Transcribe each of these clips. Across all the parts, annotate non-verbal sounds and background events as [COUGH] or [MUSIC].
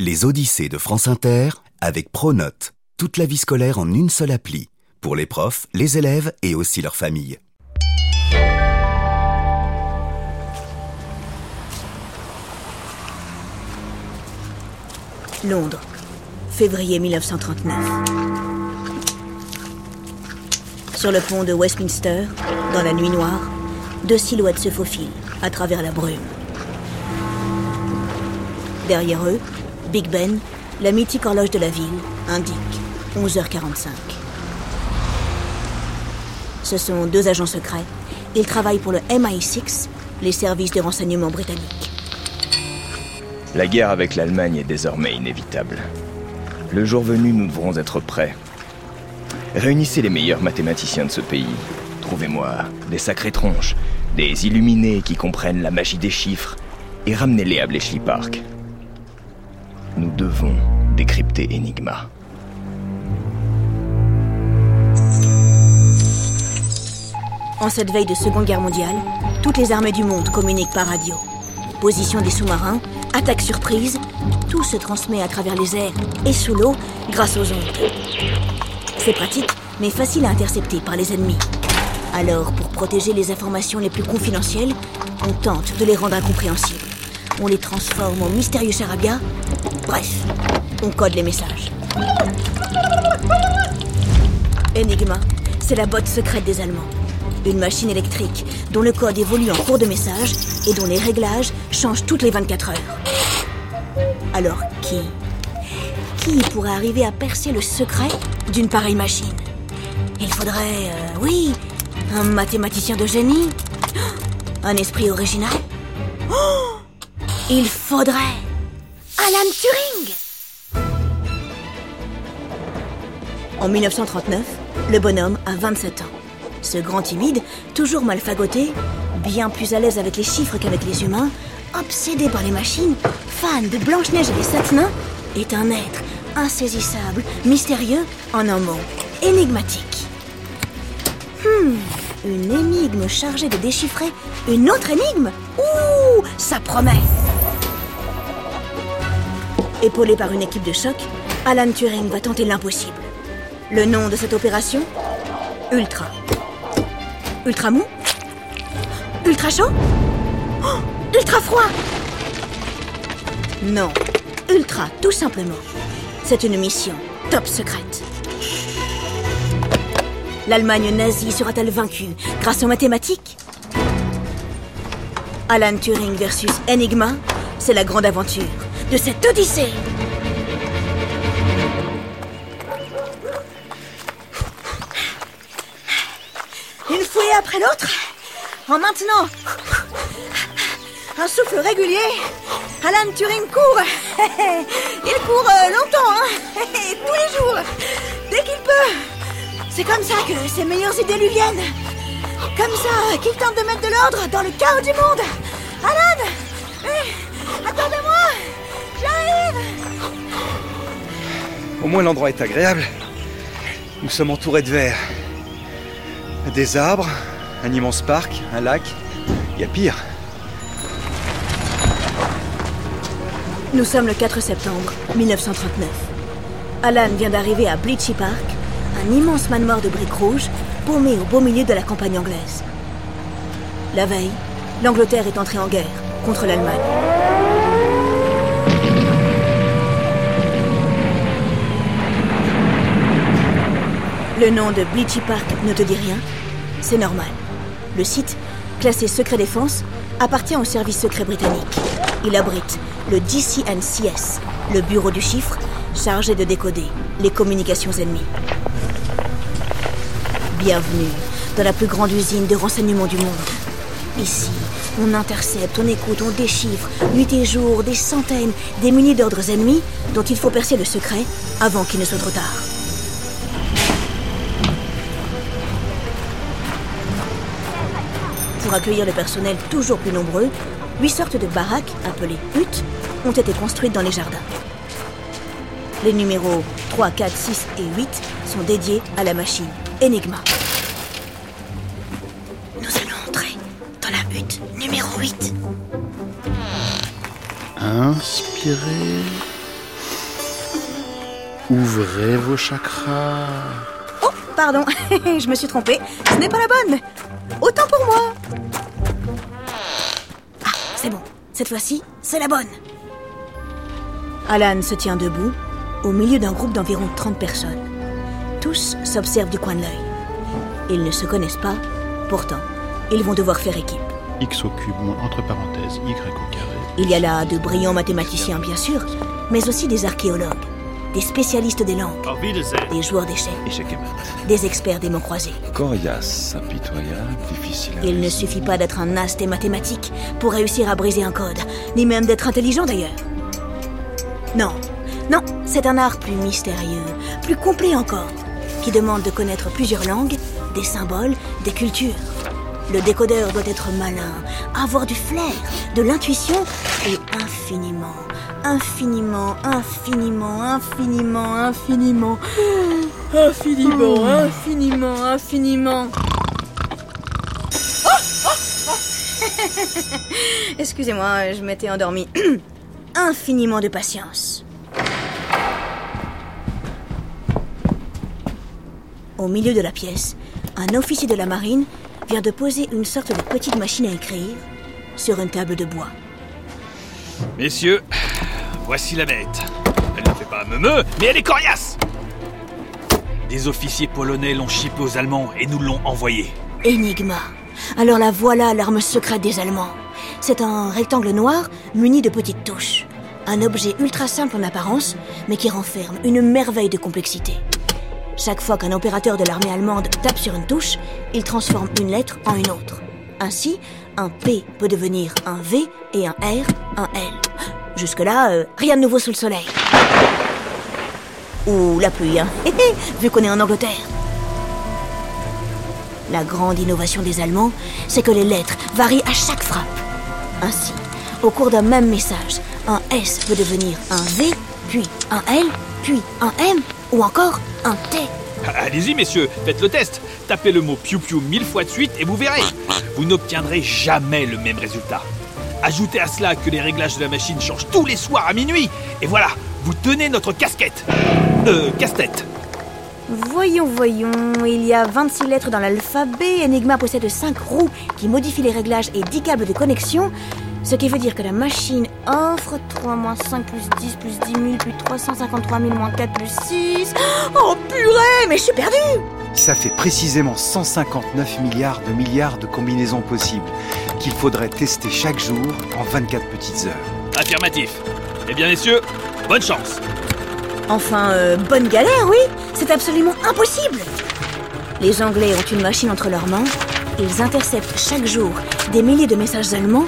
Les Odyssées de France Inter avec Pronote. Toute la vie scolaire en une seule appli. Pour les profs, les élèves et aussi leurs familles. Londres, février 1939. Sur le pont de Westminster, dans la nuit noire, deux silhouettes se faufilent à travers la brume. Derrière eux, Big Ben, la mythique horloge de la ville, indique 11h45. Ce sont deux agents secrets. Ils travaillent pour le MI6, les services de renseignement britanniques. La guerre avec l'Allemagne est désormais inévitable. Le jour venu, nous devrons être prêts. Réunissez les meilleurs mathématiciens de ce pays. Trouvez-moi des sacrées tronches, des illuminés qui comprennent la magie des chiffres, et ramenez-les à Bletchley Park. Nous devons décrypter Enigma. En cette veille de Seconde Guerre mondiale, toutes les armées du monde communiquent par radio. Position des sous-marins, attaque surprise, tout se transmet à travers les airs et sous l'eau grâce aux ondes. C'est pratique, mais facile à intercepter par les ennemis. Alors, pour protéger les informations les plus confidentielles, on tente de les rendre incompréhensibles. On les transforme en mystérieux charabia. Bref, on code les messages. Enigma, c'est la botte secrète des Allemands. Une machine électrique dont le code évolue en cours de message et dont les réglages changent toutes les 24 heures. Alors qui Qui pourrait arriver à percer le secret d'une pareille machine? Il faudrait, euh, oui, un mathématicien de génie Un esprit original Il faudrait Alan Turing En 1939, le bonhomme a 27 ans. Ce grand timide, toujours mal fagoté, bien plus à l'aise avec les chiffres qu'avec les humains, obsédé par les machines, fan de Blanche-Neige et des Satinins, est un être insaisissable, mystérieux, en un mot, énigmatique. Hmm, une énigme chargée de déchiffrer une autre énigme? Ouh, ça promet Épaulé par une équipe de choc, Alan Turing va tenter l'impossible. Le nom de cette opération Ultra. Ultra mou Ultra chaud [GASPS] Ultra froid Non, ultra, tout simplement. C'est une mission top secrète. L'Allemagne nazie sera-t-elle vaincue grâce aux mathématiques? Alan Turing versus Enigma, c'est la grande aventure de cette odyssée. Une fouille après l'autre, en maintenant un souffle régulier. Alan Turing court. [LAUGHS] Il court euh, longtemps, hein. [LAUGHS] tous les jours, dès qu'il peut. C'est comme ça que ses meilleures idées lui viennent. Comme ça qu'il tente de mettre de l'ordre dans le chaos du monde. Alan Au moins l'endroit est agréable. Nous sommes entourés de verre. Des arbres, un immense parc, un lac. Il y a pire. Nous sommes le 4 septembre 1939. Alan vient d'arriver à Bleachy Park, un immense manoir de briques rouges paumé au beau milieu de la campagne anglaise. La veille, l'Angleterre est entrée en guerre contre l'Allemagne. Le nom de Bleachy Park ne te dit rien? C'est normal. Le site, classé secret défense, appartient au service secret britannique. Il abrite le DCNCS, le bureau du chiffre, chargé de décoder les communications ennemies. Bienvenue dans la plus grande usine de renseignement du monde. Ici, on intercepte, on écoute, on déchiffre, nuit et jour, des centaines, des d'ordres ennemis dont il faut percer le secret avant qu'il ne soit trop tard. Pour accueillir le personnel toujours plus nombreux, huit sortes de baraques, appelées huttes, ont été construites dans les jardins. Les numéros 3, 4, 6 et 8 sont dédiés à la machine Enigma. Nous allons entrer dans la hutte numéro 8. Inspirez. Ouvrez vos chakras. Oh, pardon, [LAUGHS] je me suis trompée. Ce n'est pas la bonne. Autant pour moi. Ah, c'est bon. Cette fois-ci, c'est la bonne. Alan se tient debout, au milieu d'un groupe d'environ 30 personnes. Tous s'observent du coin de l'œil. Ils ne se connaissent pas, pourtant, ils vont devoir faire équipe. X au cube moins entre parenthèses Y au carré. Il y a là de brillants mathématiciens, bien sûr, mais aussi des archéologues, des spécialistes des langues, des joueurs d'échecs, des experts des mots croisés. Coriace, impitoyable, difficile à Il ne suffit pas d'être un as des mathématiques pour réussir à briser un code, ni même d'être intelligent d'ailleurs. Non, non, c'est un art plus mystérieux, plus complet encore, qui demande de connaître plusieurs langues, des symboles, des cultures. Le décodeur doit être malin, avoir du flair, de l'intuition et infiniment, infiniment, infiniment, infiniment, infiniment, infiniment, infiniment, infiniment. [LAUGHS] Excusez-moi, je m'étais endormie. [CLEARS THROAT] Infiniment de patience. Au milieu de la pièce, un officier de la marine vient de poser une sorte de petite machine à écrire sur une table de bois. Messieurs, voici la bête. Elle ne fait pas meumeux, mais elle est coriace Des officiers polonais l'ont chippé aux Allemands et nous l'ont envoyé. Enigma. Alors la voilà l'arme secrète des Allemands. C'est un rectangle noir muni de petites touches. Un objet ultra simple en apparence, mais qui renferme une merveille de complexité. Chaque fois qu'un opérateur de l'armée allemande tape sur une touche, il transforme une lettre en une autre. Ainsi, un P peut devenir un V et un R un L. Jusque-là, euh, rien de nouveau sous le soleil. Ou la pluie, hein, [LAUGHS] vu qu'on est en Angleterre. La grande innovation des Allemands, c'est que les lettres varient à chaque frappe. Ainsi, au cours d'un même message, un S peut devenir un V, puis un L, puis un M, ou encore un T. Allez-y, messieurs, faites le test. Tapez le mot piou piou mille fois de suite et vous verrez. Vous n'obtiendrez jamais le même résultat. Ajoutez à cela que les réglages de la machine changent tous les soirs à minuit. Et voilà, vous tenez notre casquette. Euh, casse-tête. Voyons, voyons, il y a 26 lettres dans l'alphabet, Enigma possède 5 roues qui modifient les réglages et 10 câbles de connexion, ce qui veut dire que la machine offre 3 moins 5 plus 10 plus 10 000 plus 353 000 moins 4 plus 6... Oh purée, mais je suis perdue Ça fait précisément 159 milliards de milliards de combinaisons possibles qu'il faudrait tester chaque jour en 24 petites heures. Affirmatif. Eh bien, messieurs, bonne chance. Enfin, euh, bonne galère, oui C'est absolument impossible Les Anglais ont une machine entre leurs mains, ils interceptent chaque jour des milliers de messages allemands,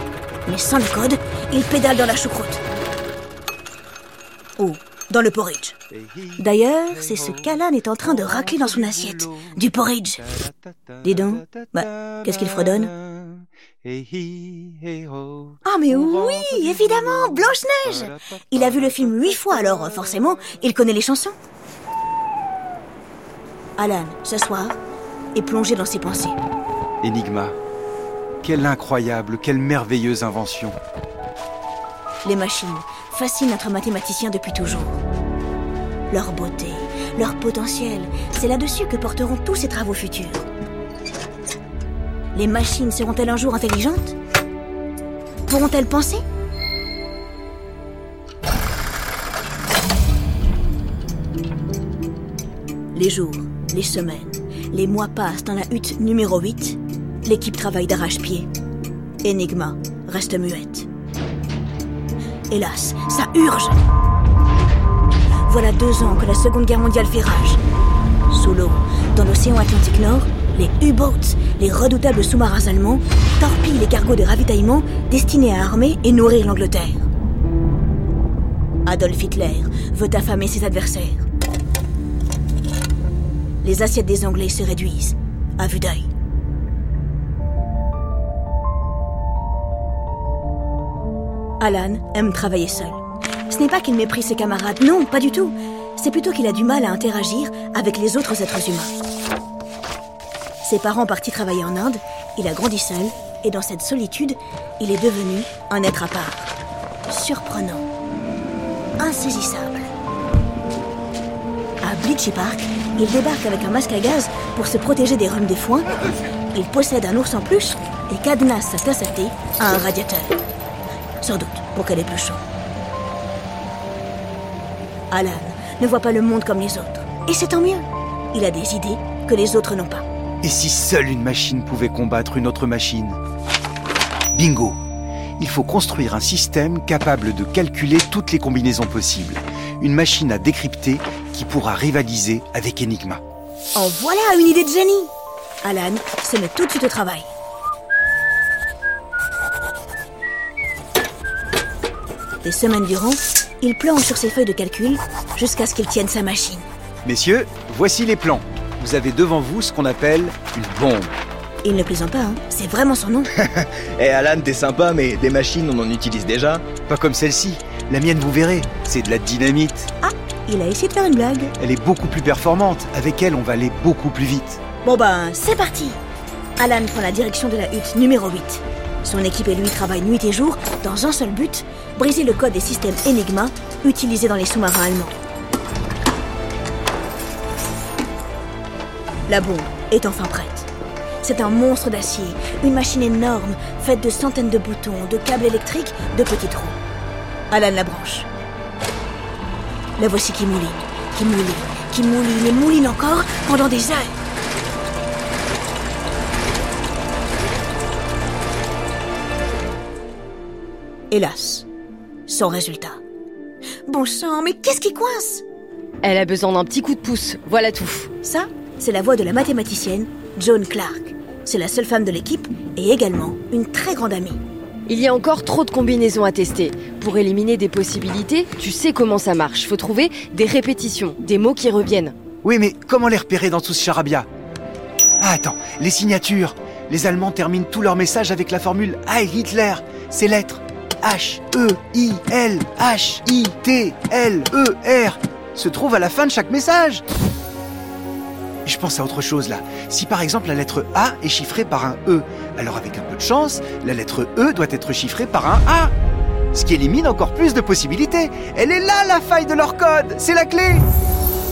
mais sans le code, ils pédalent dans la choucroute. Dans le porridge. D'ailleurs, c'est ce qu'Alan est en train de racler dans son assiette. Du porridge. Dis donc, bah, qu'est-ce qu'il fredonne? Ah mais oui, évidemment, Blanche-Neige Il a vu le film huit fois, alors forcément, il connaît les chansons. Alan, ce soir, est plongé dans ses pensées. Enigma. Quelle incroyable, quelle merveilleuse invention. Les machines fascinent notre mathématicien depuis toujours. Leur beauté, leur potentiel, c'est là-dessus que porteront tous ces travaux futurs. Les machines seront-elles un jour intelligentes? Pourront-elles penser? Les jours, les semaines, les mois passent dans la hutte numéro 8. L'équipe travaille d'arrache-pied. Enigma reste muette. Hélas, ça urge Voilà deux ans que la Seconde Guerre mondiale fait rage. Sous l'eau, dans l'océan Atlantique Nord, les U-boats, les redoutables sous-marins allemands, torpillent les cargos de ravitaillement destinés à armer et nourrir l'Angleterre. Adolf Hitler veut affamer ses adversaires. Les assiettes des Anglais se réduisent, à vue d'œil. Alan aime travailler seul. Ce n'est pas qu'il méprise ses camarades, non, pas du tout. C'est plutôt qu'il a du mal à interagir avec les autres êtres humains. Ses parents partis travailler en Inde, il a grandi seul, et dans cette solitude, il est devenu un être à part. Surprenant. Insaisissable. À Bleachy Park, il débarque avec un masque à gaz pour se protéger des rhumes des foins. Il possède un ours en peluche et cadenasse sa tasse à thé à un radiateur. Sans doute pour qu'elle ait plus chaud. Alan ne voit pas le monde comme les autres. Et c'est tant mieux. Il a des idées que les autres n'ont pas. Et si seule une machine pouvait combattre une autre machine? Bingo Il faut construire un système capable de calculer toutes les combinaisons possibles. Une machine à décrypter qui pourra rivaliser avec Enigma. En voilà une idée de génie Alan se met tout de suite au travail. Des semaines durant, il planche sur ses feuilles de calcul jusqu'à ce qu'il tienne sa machine. Messieurs, voici les plans. Vous avez devant vous ce qu'on appelle une bombe. Il ne plaisante pas, hein c'est vraiment son nom. [LAUGHS] Eh Alan, t'es sympa, mais des machines, on en utilise déjà. Pas comme celle-ci. La mienne, vous verrez, c'est de la dynamite. Il a essayé de faire une blague. Elle est beaucoup plus performante. Avec elle, on va aller beaucoup plus vite. Bon ben, c'est parti Alan prend la direction de la hutte numéro 8. Son équipe et lui travaillent nuit et jour dans un seul but, briser le code des systèmes Enigma utilisés dans les sous-marins allemands. La bombe est enfin prête. C'est un monstre d'acier, une machine énorme, faite de centaines de boutons, de câbles électriques, de petits trous. Alan la branche. La voici qui mouline, qui mouline, qui mouline et mouline encore pendant des heures. Hélas, sans résultat. Bon sang, mais qu'est-ce qui coince? Elle a besoin d'un petit coup de pouce, voilà tout. Ça, c'est la voix de la mathématicienne Joan Clark. C'est la seule femme de l'équipe et également une très grande amie. Il y a encore trop de combinaisons à tester. Pour éliminer des possibilités, tu sais comment ça marche. Faut trouver des répétitions, des mots qui reviennent. Oui, mais comment les repérer dans tout ce charabia? Ah, attends, les signatures. Les Allemands terminent tous leurs messages avec la formule Heil Hitler. Ces lettres H, E, I, L, H, I, T, L, E, R se trouvent à la fin de chaque message. Je pense à autre chose là. Si par exemple la lettre A est chiffrée par un E, alors avec un peu de chance, la lettre E doit être chiffrée par un A. Ce qui élimine encore plus de possibilités. Elle est là la faille de leur code. C'est la clé.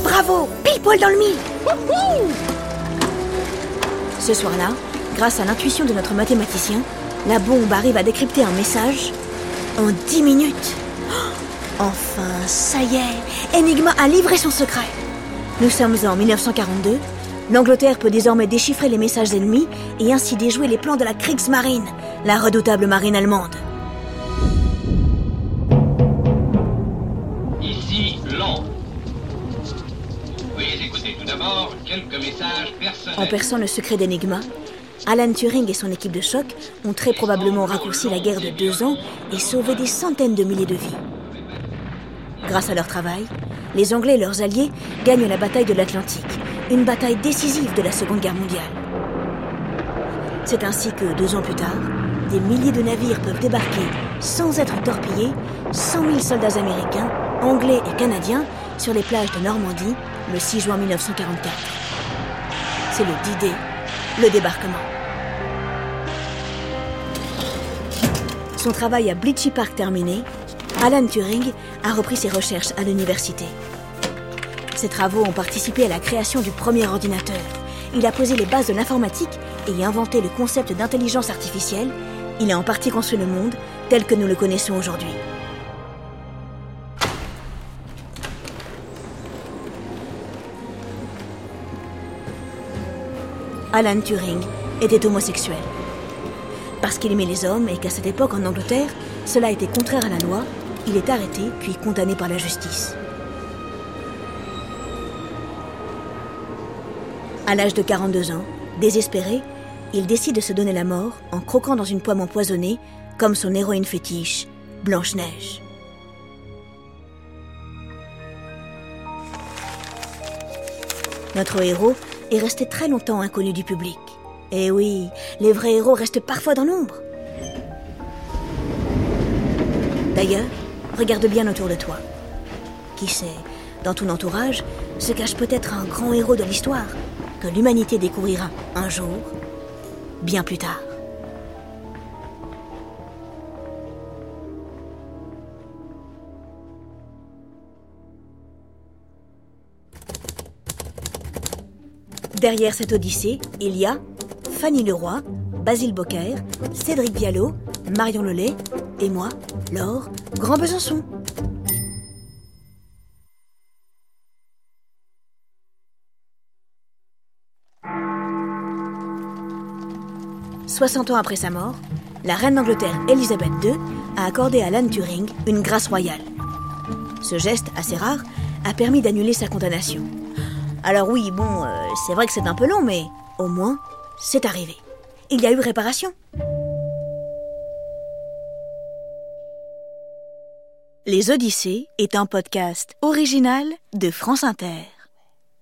Bravo Pile poil dans le mille Ce soir-là, grâce à l'intuition de notre mathématicien, la bombe arrive à décrypter un message en 10 minutes. Oh, Enfin, ça y est, Enigma a livré son secret. Nous sommes en 1942. L'Angleterre peut désormais déchiffrer les messages ennemis et ainsi déjouer les plans de la Kriegsmarine, la redoutable marine allemande. Ici, Londres. Veuillez écouter tout d'abord quelques messages personnels. En perçant le secret d'Enigma, Alan Turing et son équipe de choc ont très probablement raccourci la guerre de deux ans et sauvé des centaines de milliers de vies. Grâce à leur travail, les Anglais et leurs alliés gagnent la bataille de l'Atlantique, une bataille décisive de la Seconde Guerre mondiale. C'est ainsi que, deux ans plus tard, des milliers de navires peuvent débarquer sans être torpillés, 100 000 soldats américains, anglais et canadiens sur les plages de Normandie le 6 juin 1944. C'est le D-Day, le débarquement. Son travail à Bleachy Park terminé, Alan Turing a repris ses recherches à l'université. Ses travaux ont participé à la création du premier ordinateur. Il a posé les bases de l'informatique et inventé le concept d'intelligence artificielle. Il a en partie construit le monde tel que nous le connaissons aujourd'hui. Alan Turing était homosexuel. Parce qu'il aimait les hommes et qu'à cette époque en Angleterre, cela était contraire à la loi, il est arrêté puis condamné par la justice. À l'âge de 42 ans, désespéré, il décide de se donner la mort en croquant dans une pomme empoisonnée, comme son héroïne fétiche, Blanche-Neige. Notre héros est resté très longtemps inconnu du public. Et oui, les vrais héros restent parfois dans l'ombre. D'ailleurs, regarde bien autour de toi. Qui sait, dans ton entourage se cache peut-être un grand héros de l'histoire que l'humanité découvrira un jour, bien plus tard. Derrière cette odyssée, il y a Fanny Leroy, Basile Bocquer, Cédric Diallo, Marion Lelay et moi, Laure, Grand Besançon. Soixante ans après sa mort, la reine d'Angleterre Elisabeth II a accordé à Alan Turing une grâce royale. Ce geste, assez rare, a permis d'annuler sa condamnation. Alors oui, bon, euh, c'est vrai que c'est un peu long, mais au moins, c'est arrivé. Il y a eu réparation. Les Odyssées est un podcast original de France Inter.